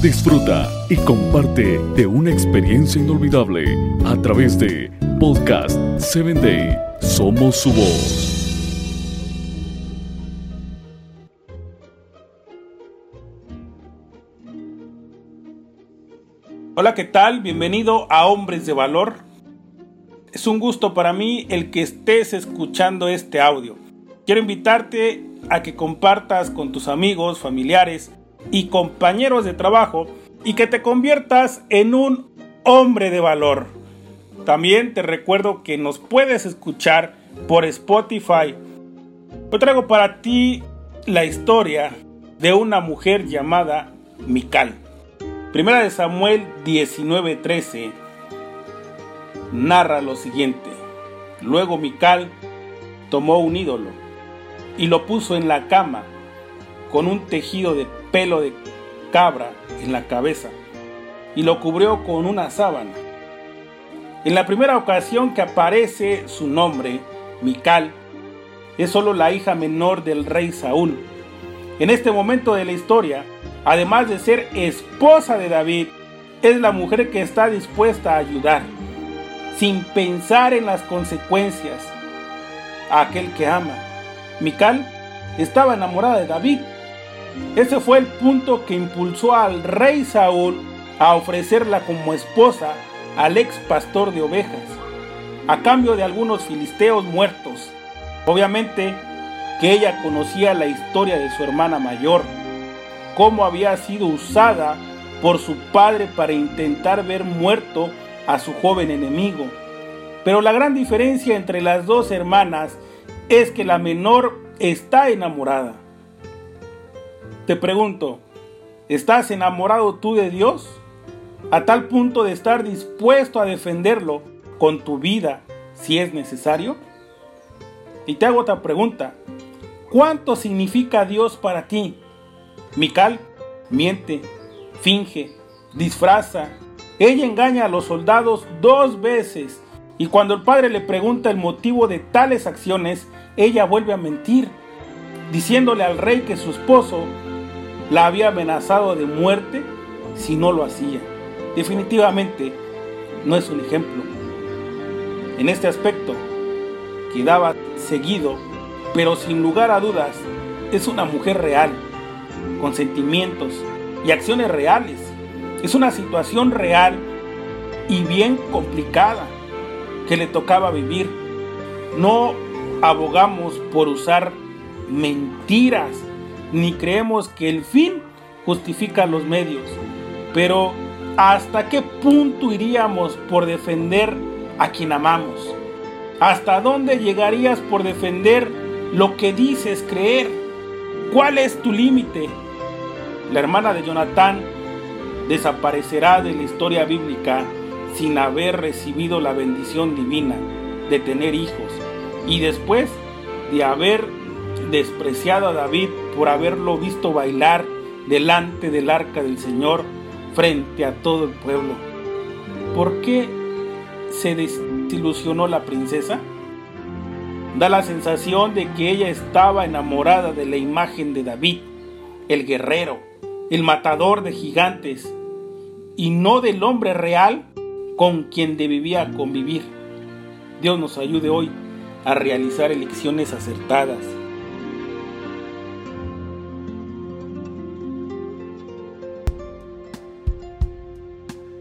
Disfruta y comparte de una experiencia inolvidable a través de Podcast 7 Day. Somos su voz. Hola, ¿qué tal? Bienvenido a Hombres de Valor. Es un gusto para mí el que estés escuchando este audio. Quiero invitarte a que compartas con tus amigos, familiares y compañeros de trabajo y que te conviertas en un hombre de valor. También te recuerdo que nos puedes escuchar por Spotify. Hoy traigo para ti la historia de una mujer llamada Mical. Primera de Samuel 19:13 narra lo siguiente. Luego Mical tomó un ídolo y lo puso en la cama con un tejido de pelo de cabra en la cabeza y lo cubrió con una sábana. En la primera ocasión que aparece su nombre, Mical, es solo la hija menor del rey Saúl. En este momento de la historia, además de ser esposa de David, es la mujer que está dispuesta a ayudar, sin pensar en las consecuencias, a aquel que ama. Mical estaba enamorada de David. Ese fue el punto que impulsó al rey Saúl a ofrecerla como esposa al ex pastor de ovejas, a cambio de algunos filisteos muertos. Obviamente que ella conocía la historia de su hermana mayor, cómo había sido usada por su padre para intentar ver muerto a su joven enemigo. Pero la gran diferencia entre las dos hermanas es que la menor está enamorada. Te pregunto, ¿estás enamorado tú de Dios? A tal punto de estar dispuesto a defenderlo con tu vida si es necesario. Y te hago otra pregunta. ¿Cuánto significa Dios para ti? Mical miente, finge, disfraza. Ella engaña a los soldados dos veces y cuando el padre le pregunta el motivo de tales acciones, ella vuelve a mentir, diciéndole al rey que su esposo la había amenazado de muerte si no lo hacía. Definitivamente no es un ejemplo. En este aspecto, quedaba seguido, pero sin lugar a dudas, es una mujer real con sentimientos y acciones reales. Es una situación real y bien complicada que le tocaba vivir. No abogamos por usar mentiras, ni creemos que el fin justifica los medios. Pero ¿hasta qué punto iríamos por defender a quien amamos? ¿Hasta dónde llegarías por defender lo que dices creer? ¿Cuál es tu límite? La hermana de Jonatán desaparecerá de la historia bíblica sin haber recibido la bendición divina de tener hijos y después de haber despreciado a David por haberlo visto bailar delante del arca del Señor frente a todo el pueblo. ¿Por qué se desilusionó la princesa? Da la sensación de que ella estaba enamorada de la imagen de David, el guerrero, el matador de gigantes, y no del hombre real con quien debía convivir. Dios nos ayude hoy a realizar elecciones acertadas.